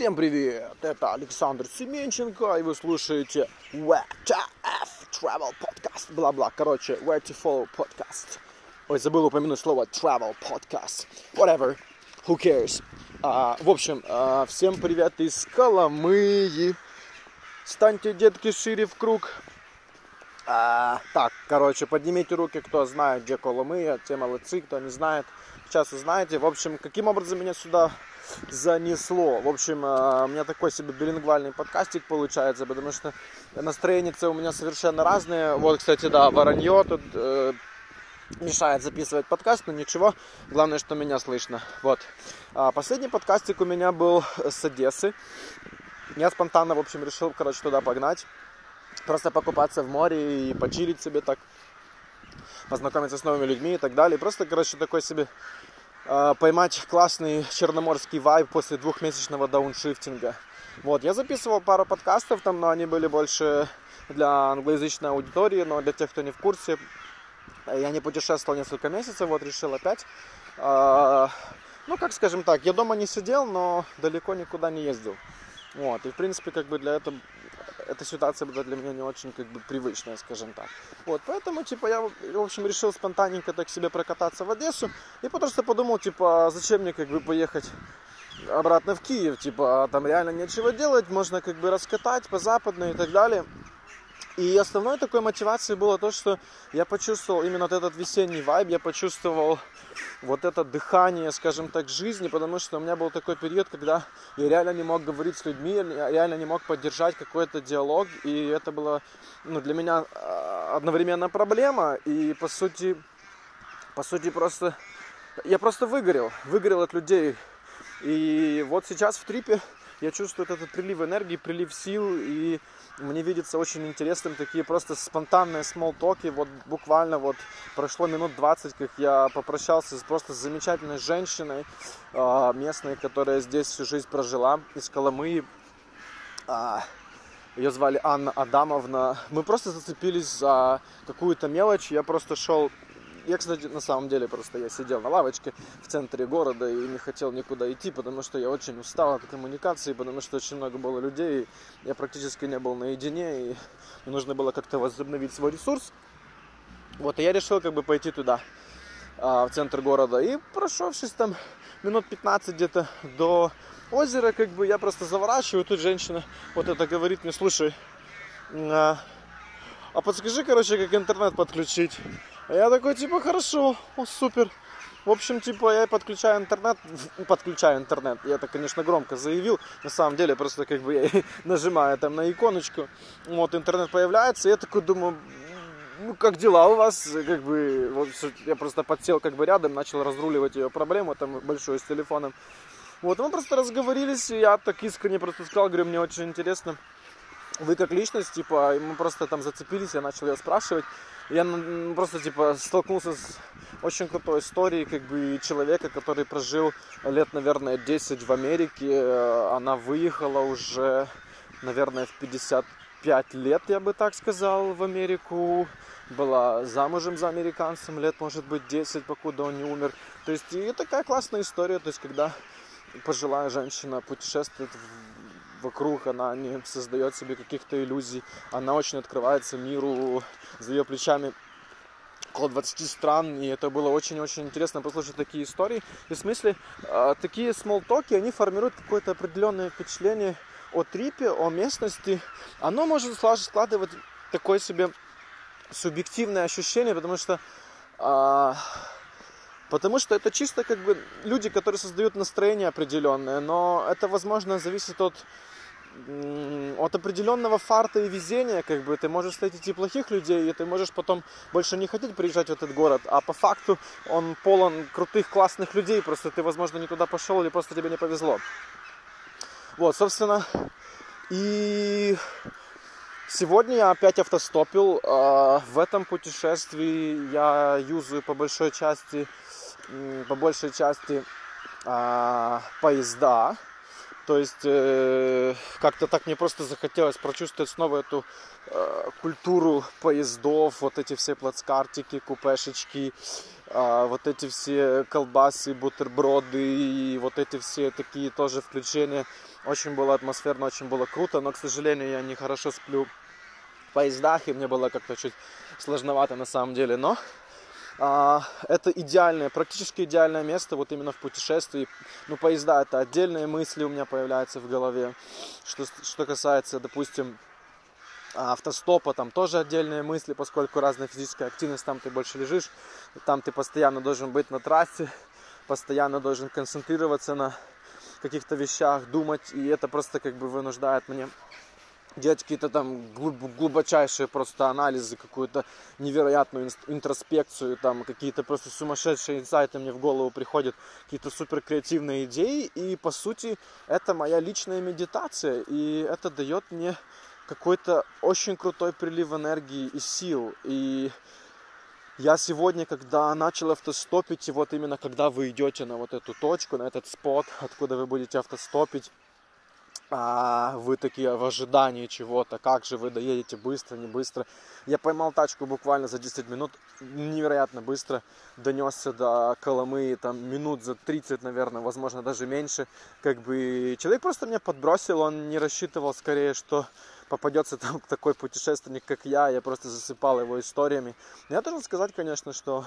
Всем привет! Это Александр Семенченко, и вы слушаете WTF Travel Podcast. Бла-бла. Короче, Where to Follow Podcast. Ой, забыл упомянуть слово Travel Podcast. Whatever. Who cares? А, в общем, а, всем привет из Коломыи. Станьте, детки, шире в круг. А, так, короче, поднимите руки, кто знает, где Коломыя, те молодцы, кто не знает, сейчас узнаете. В общем, каким образом меня сюда занесло. В общем, э, у меня такой себе билингвальный подкастик получается, потому что настроение у меня совершенно разные. Вот, кстати, да, воронье тут э, мешает записывать подкаст, но ничего. Главное, что меня слышно. Вот. А последний подкастик у меня был с Одессы. Я спонтанно, в общем, решил, короче, туда погнать. Просто покупаться в море и почилить себе так познакомиться с новыми людьми и так далее. Просто, короче, такой себе Э, поймать классный черноморский вайб после двухмесячного дауншифтинга. Вот, я записывал пару подкастов там, но они были больше для англоязычной аудитории, но для тех, кто не в курсе, я не путешествовал несколько месяцев, вот решил опять. Э, ну, как скажем так, я дома не сидел, но далеко никуда не ездил. Вот, и в принципе, как бы для этого эта ситуация была для меня не очень как бы привычная, скажем так. Вот, поэтому, типа, я, в общем, решил спонтанненько так себе прокататься в Одессу. И просто подумал, типа, а зачем мне как бы поехать обратно в Киев, типа, а там реально нечего делать, можно как бы раскатать по западной и так далее. И основной такой мотивацией было то, что я почувствовал именно вот этот весенний вайб, я почувствовал вот это дыхание, скажем так, жизни, потому что у меня был такой период, когда я реально не мог говорить с людьми, я реально не мог поддержать какой-то диалог, и это было ну, для меня а, одновременно проблема, и по сути, по сути просто, я просто выгорел, выгорел от людей, и вот сейчас в трипе я чувствую этот прилив энергии, прилив сил, и мне видится очень интересным такие просто спонтанные смолтоки. Вот буквально вот прошло минут 20, как я попрощался с просто замечательной женщиной а, местной, которая здесь всю жизнь прожила, из Коломыи. А, Ее звали Анна Адамовна. Мы просто зацепились за какую-то мелочь. Я просто шел я, кстати, на самом деле просто я сидел на лавочке в центре города и не хотел никуда идти, потому что я очень устал от коммуникации, потому что очень много было людей, я практически не был наедине, и мне нужно было как-то возобновить свой ресурс. Вот, и я решил как бы пойти туда, а, в центр города. И прошевшись там минут 15 где-то до озера, как бы я просто заворачиваю, тут женщина вот это говорит мне, слушай, а, а подскажи, короче, как интернет подключить. А я такой, типа, хорошо, о, супер. В общем, типа, я подключаю интернет, подключаю интернет. Я это, конечно, громко заявил. На самом деле, просто как бы я нажимаю там на иконочку. Вот, интернет появляется. Я такой думаю, ну, как дела у вас? Как бы, вот, я просто подсел как бы рядом, начал разруливать ее проблему, там, большую с телефоном. Вот, мы просто разговорились, и я так искренне просто сказал, говорю, мне очень интересно, вы как личность, типа, мы просто там зацепились, я начал ее спрашивать я просто типа столкнулся с очень крутой историей как бы человека, который прожил лет, наверное, 10 в Америке. Она выехала уже, наверное, в 55 лет, я бы так сказал, в Америку. Была замужем за американцем лет, может быть, 10, покуда он не умер. То есть и такая классная история, то есть когда пожилая женщина путешествует вокруг, она не создает себе каких-то иллюзий, она очень открывается миру, за ее плечами около 20 стран, и это было очень-очень интересно послушать такие истории. И в смысле, э, такие смолтоки, они формируют какое-то определенное впечатление о трипе, о местности. Оно может складывать такое себе субъективное ощущение, потому что э, потому что это чисто как бы люди, которые создают настроение определенное, но это, возможно, зависит от от определенного фарта и везения, как бы, ты можешь встретить и плохих людей, и ты можешь потом больше не хотеть приезжать в этот город, а по факту он полон крутых, классных людей, просто ты, возможно, не туда пошел или просто тебе не повезло. Вот, собственно, и сегодня я опять автостопил. А, в этом путешествии я юзаю по большой части, по большей части а, поезда, то есть э, как-то так мне просто захотелось прочувствовать снова эту э, культуру поездов, вот эти все плацкартики, купешечки, а, вот эти все колбасы, бутерброды и вот эти все такие тоже включения. Очень было атмосферно, очень было круто, но, к сожалению, я не хорошо сплю в поездах, и мне было как-то чуть сложновато на самом деле, но это идеальное, практически идеальное место вот именно в путешествии. Ну, поезда это отдельные мысли у меня появляются в голове. Что, что касается, допустим, автостопа, там тоже отдельные мысли, поскольку разная физическая активность, там ты больше лежишь, там ты постоянно должен быть на трассе, постоянно должен концентрироваться на каких-то вещах, думать, и это просто как бы вынуждает мне делать какие-то там глубочайшие просто анализы, какую-то невероятную интроспекцию, там какие-то просто сумасшедшие инсайты мне в голову приходят, какие-то супер креативные идеи, и по сути это моя личная медитация, и это дает мне какой-то очень крутой прилив энергии и сил. И я сегодня, когда начал автостопить, и вот именно когда вы идете на вот эту точку, на этот спот, откуда вы будете автостопить, а вы такие в ожидании чего-то, как же вы доедете быстро, не быстро. Я поймал тачку буквально за 10 минут, невероятно быстро донесся до Коломы, там минут за 30, наверное, возможно, даже меньше. Как бы человек просто меня подбросил, он не рассчитывал скорее, что попадется там такой путешественник, как я, я просто засыпал его историями. Я должен сказать, конечно, что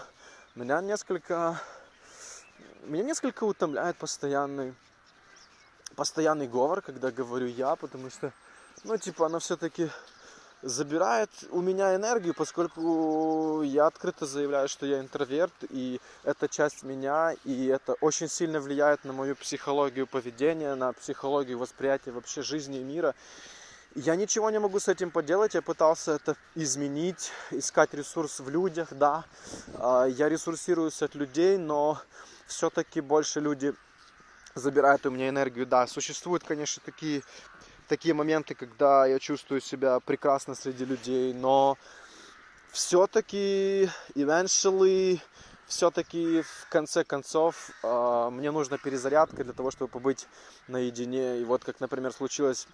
меня несколько, меня несколько утомляет постоянный постоянный говор, когда говорю я, потому что, ну, типа, она все-таки забирает у меня энергию, поскольку я открыто заявляю, что я интроверт, и это часть меня, и это очень сильно влияет на мою психологию поведения, на психологию восприятия вообще жизни и мира. Я ничего не могу с этим поделать, я пытался это изменить, искать ресурс в людях, да. А, я ресурсируюсь от людей, но все-таки больше люди забирает у меня энергию. Да, существуют, конечно, такие, такие моменты, когда я чувствую себя прекрасно среди людей, но все-таки eventually, все-таки в конце концов э, мне нужна перезарядка для того, чтобы побыть наедине. И вот как, например, случилось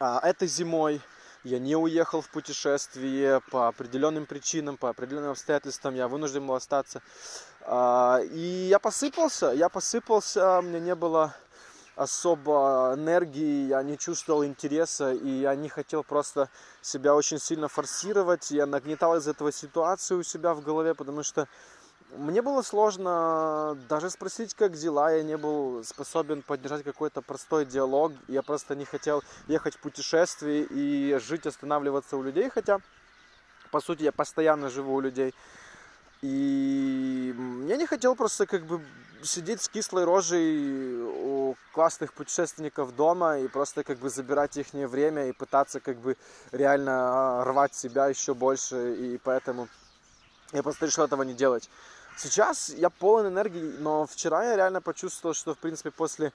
э, этой зимой, я не уехал в путешествие по определенным причинам, по определенным обстоятельствам, я вынужден был остаться. А, и я посыпался, я посыпался, мне не было особо энергии, я не чувствовал интереса, и я не хотел просто себя очень сильно форсировать. Я нагнетал из этого ситуацию у себя в голове, потому что мне было сложно даже спросить, как дела. Я не был способен поддержать какой-то простой диалог. Я просто не хотел ехать в путешествие и жить, останавливаться у людей. Хотя, по сути, я постоянно живу у людей. И я не хотел просто как бы сидеть с кислой рожей у классных путешественников дома и просто как бы забирать их время и пытаться как бы реально рвать себя еще больше. И поэтому я просто решил этого не делать. Сейчас я полон энергии, но вчера я реально почувствовал, что, в принципе, после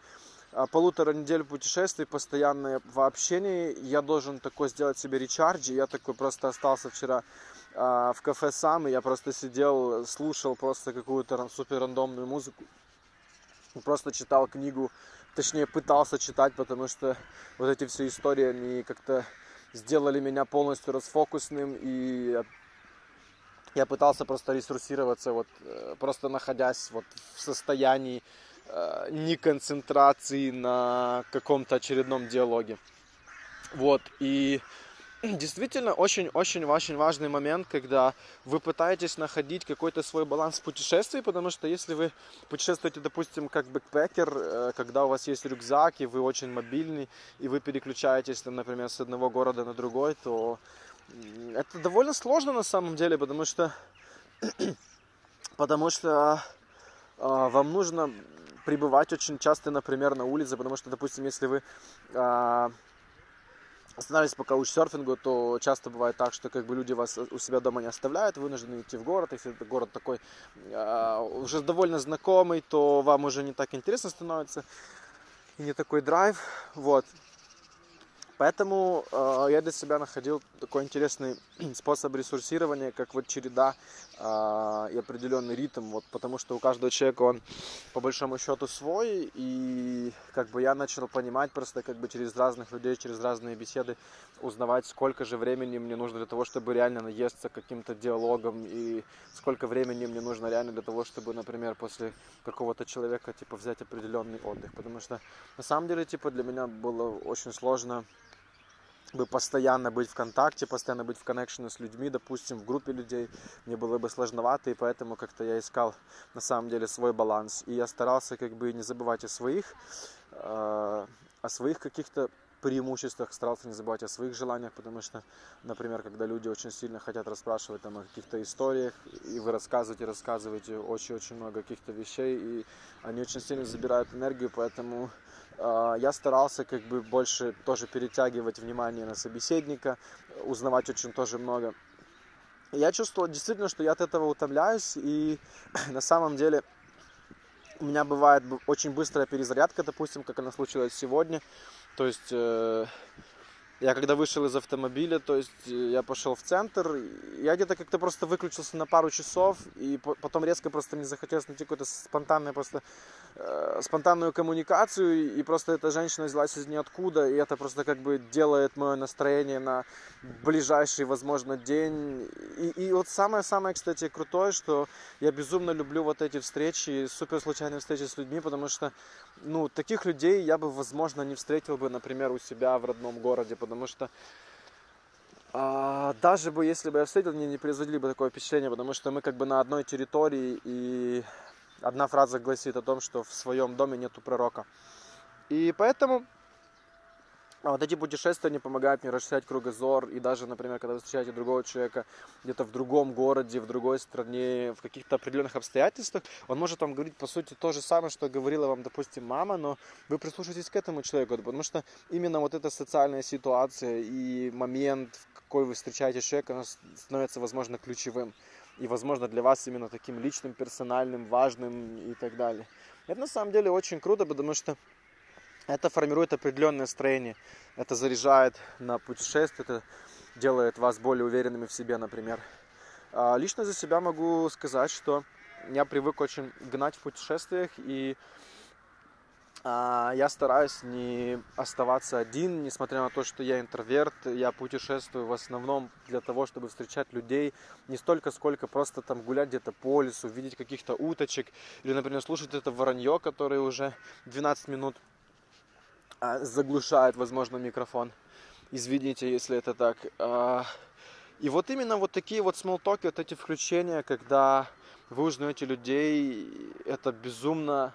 а, полутора недель путешествий, постоянно в общении, я должен такой сделать себе речардж. Я такой просто остался вчера а, в кафе сам, и я просто сидел, слушал просто какую-то супер рандомную музыку. Просто читал книгу, точнее пытался читать, потому что вот эти все истории, они как-то сделали меня полностью расфокусным, и я пытался просто ресурсироваться, вот, э, просто находясь вот в состоянии э, не концентрации на каком-то очередном диалоге. Вот, и действительно очень-очень-очень важный момент, когда вы пытаетесь находить какой-то свой баланс в путешествии, потому что если вы путешествуете, допустим, как бэкпекер, э, когда у вас есть рюкзак, и вы очень мобильный, и вы переключаетесь, там, например, с одного города на другой, то это довольно сложно на самом деле, потому что, потому что э, вам нужно пребывать очень часто, например, на улице, потому что, допустим, если вы э, останавливаетесь по каучсерфингу, то часто бывает так, что как бы люди вас у себя дома не оставляют, вынуждены идти в город. Если это город такой э, уже довольно знакомый, то вам уже не так интересно становится и не такой драйв. Вот. Поэтому э, я для себя находил такой интересный способ ресурсирования, как вот череда а, и определенный ритм, вот, потому что у каждого человека он по большому счету свой, и как бы я начал понимать просто как бы через разных людей, через разные беседы узнавать, сколько же времени мне нужно для того, чтобы реально наесться каким-то диалогом, и сколько времени мне нужно реально для того, чтобы, например, после какого-то человека, типа, взять определенный отдых, потому что на самом деле, типа, для меня было очень сложно бы постоянно быть в контакте, постоянно быть в коннекшене с людьми, допустим, в группе людей, мне было бы сложновато, и поэтому как-то я искал на самом деле свой баланс. И я старался как бы не забывать о своих, э, о своих каких-то преимуществах, старался не забывать о своих желаниях, потому что, например, когда люди очень сильно хотят расспрашивать там, о каких-то историях, и вы рассказываете, рассказываете очень-очень много каких-то вещей, и они очень сильно забирают энергию, поэтому я старался как бы больше тоже перетягивать внимание на собеседника, узнавать очень тоже много. Я чувствовал действительно, что я от этого утомляюсь, и на самом деле у меня бывает очень быстрая перезарядка, допустим, как она случилась сегодня. То есть э, я когда вышел из автомобиля, то есть э, я пошел в центр, я где-то как-то просто выключился на пару часов, и потом резко просто мне захотелось найти какое-то спонтанное просто э, спонтанную коммуникацию, и просто эта женщина взялась из ниоткуда, и это просто как бы делает мое настроение на ближайший, возможно, день. И, и вот самое-самое, кстати, крутое, что я безумно люблю вот эти встречи, супер случайные встречи с людьми, потому что, ну, таких людей я бы, возможно, не встретил бы, например, у себя в родном городе, потому что а, даже бы если бы я встретил, мне не производили бы такое впечатление, потому что мы как бы на одной территории, и одна фраза гласит о том, что в своем доме нету пророка. И поэтому а вот эти путешествия, они помогают мне расширять кругозор. И даже, например, когда вы встречаете другого человека где-то в другом городе, в другой стране, в каких-то определенных обстоятельствах, он может вам говорить, по сути, то же самое, что говорила вам, допустим, мама, но вы прислушаетесь к этому человеку, потому что именно вот эта социальная ситуация и момент, в какой вы встречаете человека, он становится, возможно, ключевым. И, возможно, для вас именно таким личным, персональным, важным и так далее. Это на самом деле очень круто, потому что это формирует определенное настроение. Это заряжает на путешествие, это делает вас более уверенными в себе, например. А, лично за себя могу сказать, что я привык очень гнать в путешествиях, и а, я стараюсь не оставаться один, несмотря на то, что я интроверт, я путешествую в основном для того, чтобы встречать людей, не столько, сколько просто там гулять где-то по лесу, видеть каких-то уточек, или, например, слушать это воронье, которое уже 12 минут заглушает, возможно, микрофон. Извините, если это так. А, и вот именно вот такие вот смолтоки, вот эти включения, когда вы узнаете людей, это безумно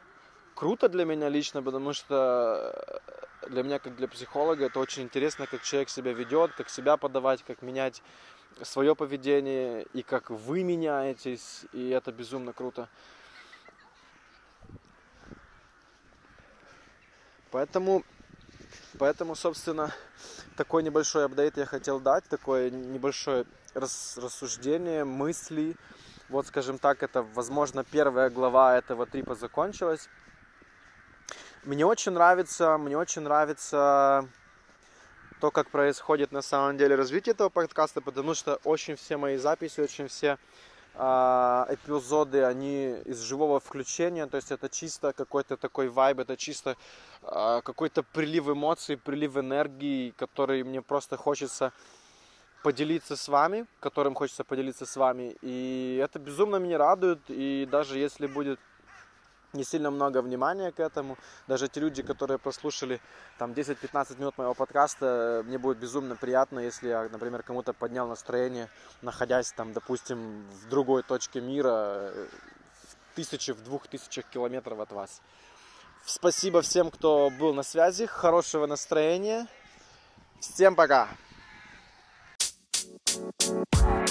круто для меня лично, потому что для меня, как для психолога, это очень интересно, как человек себя ведет, как себя подавать, как менять свое поведение и как вы меняетесь, и это безумно круто. Поэтому Поэтому, собственно, такой небольшой апдейт я хотел дать, такое небольшое рас, рассуждение, мысли. Вот, скажем так, это, возможно, первая глава этого трипа закончилась. Мне очень нравится, мне очень нравится то, как происходит на самом деле развитие этого подкаста, потому что очень все мои записи, очень все эпизоды, они из живого включения, то есть это чисто какой-то такой вайб, это чисто а, какой-то прилив эмоций, прилив энергии, который мне просто хочется поделиться с вами, которым хочется поделиться с вами. И это безумно меня радует, и даже если будет не сильно много внимания к этому. Даже те люди, которые прослушали там 10-15 минут моего подкаста, мне будет безумно приятно, если я, например, кому-то поднял настроение, находясь там, допустим, в другой точке мира, в тысячи, в двух тысячах километров от вас. Спасибо всем, кто был на связи. Хорошего настроения. Всем пока. thank you